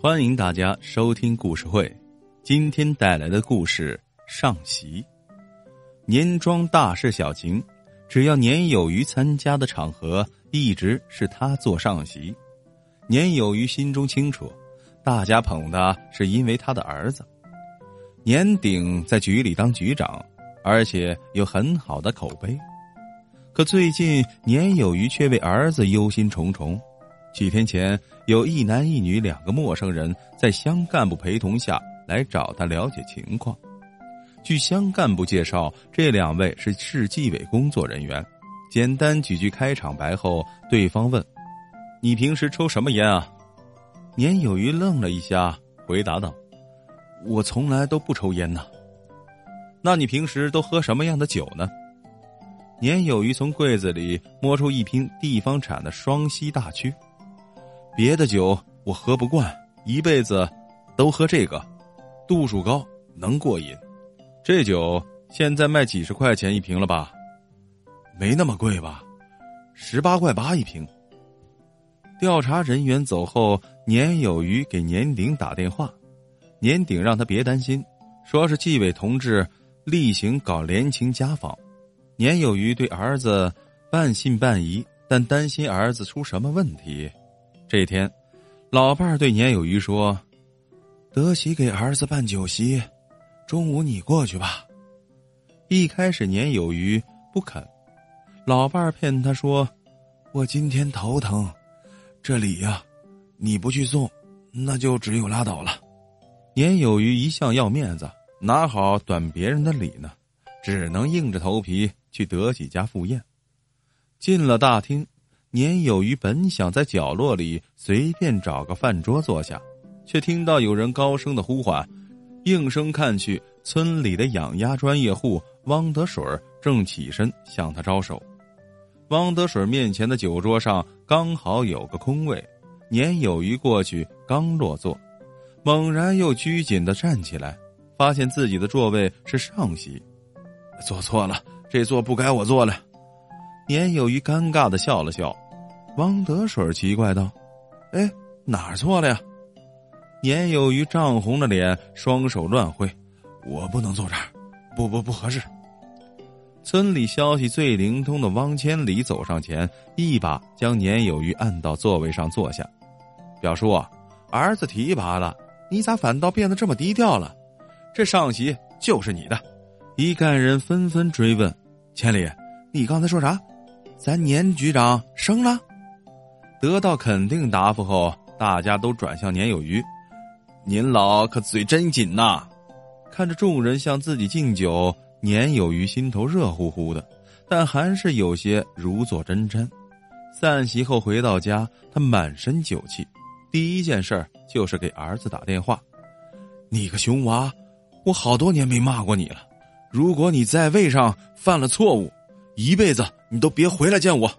欢迎大家收听故事会，今天带来的故事上席。年庄大事小情，只要年有余参加的场合，一直是他做上席。年有余心中清楚，大家捧的是因为他的儿子。年鼎在局里当局长，而且有很好的口碑。可最近年有余却为儿子忧心忡忡。几天前，有一男一女两个陌生人在乡干部陪同下来找他了解情况。据乡干部介绍，这两位是市纪委工作人员。简单几句开场白后，对方问：“你平时抽什么烟啊？”年有余愣了一下，回答道：“我从来都不抽烟呐。”那你平时都喝什么样的酒呢？年有余从柜子里摸出一瓶地方产的双溪大曲。别的酒我喝不惯，一辈子都喝这个，度数高，能过瘾。这酒现在卖几十块钱一瓶了吧？没那么贵吧？十八块八一瓶。调查人员走后，年有余给年鼎打电话，年鼎让他别担心，说是纪委同志例行搞联勤家访。年有余对儿子半信半疑，但担心儿子出什么问题。这天，老伴儿对年有余说：“德喜给儿子办酒席，中午你过去吧。”一开始年有余不肯，老伴儿骗他说：“我今天头疼，这礼呀，你不去送，那就只有拉倒了。”年有余一向要面子，哪好短别人的礼呢？只能硬着头皮去德喜家赴宴。进了大厅。年有余本想在角落里随便找个饭桌坐下，却听到有人高声的呼唤，应声看去，村里的养鸭专业户汪德水正起身向他招手。汪德水面前的酒桌上刚好有个空位，年有余过去刚落座，猛然又拘谨的站起来，发现自己的座位是上席，坐错了，这座不该我坐了。年有余尴尬的笑了笑。汪德水奇怪道：“哎，哪儿错了呀？”年有余涨红了脸，双手乱挥：“我不能坐这儿，不不不合适。”村里消息最灵通的汪千里走上前，一把将年有余按到座位上坐下。表叔，儿子提拔了，你咋反倒变得这么低调了？这上席就是你的。一干人纷纷追问：“千里，你刚才说啥？咱年局长升了？”得到肯定答复后，大家都转向年有余：“您老可嘴真紧呐！”看着众人向自己敬酒，年有余心头热乎乎的，但还是有些如坐针毡。散席后回到家，他满身酒气，第一件事就是给儿子打电话：“你个熊娃，我好多年没骂过你了。如果你在位上犯了错误，一辈子你都别回来见我。”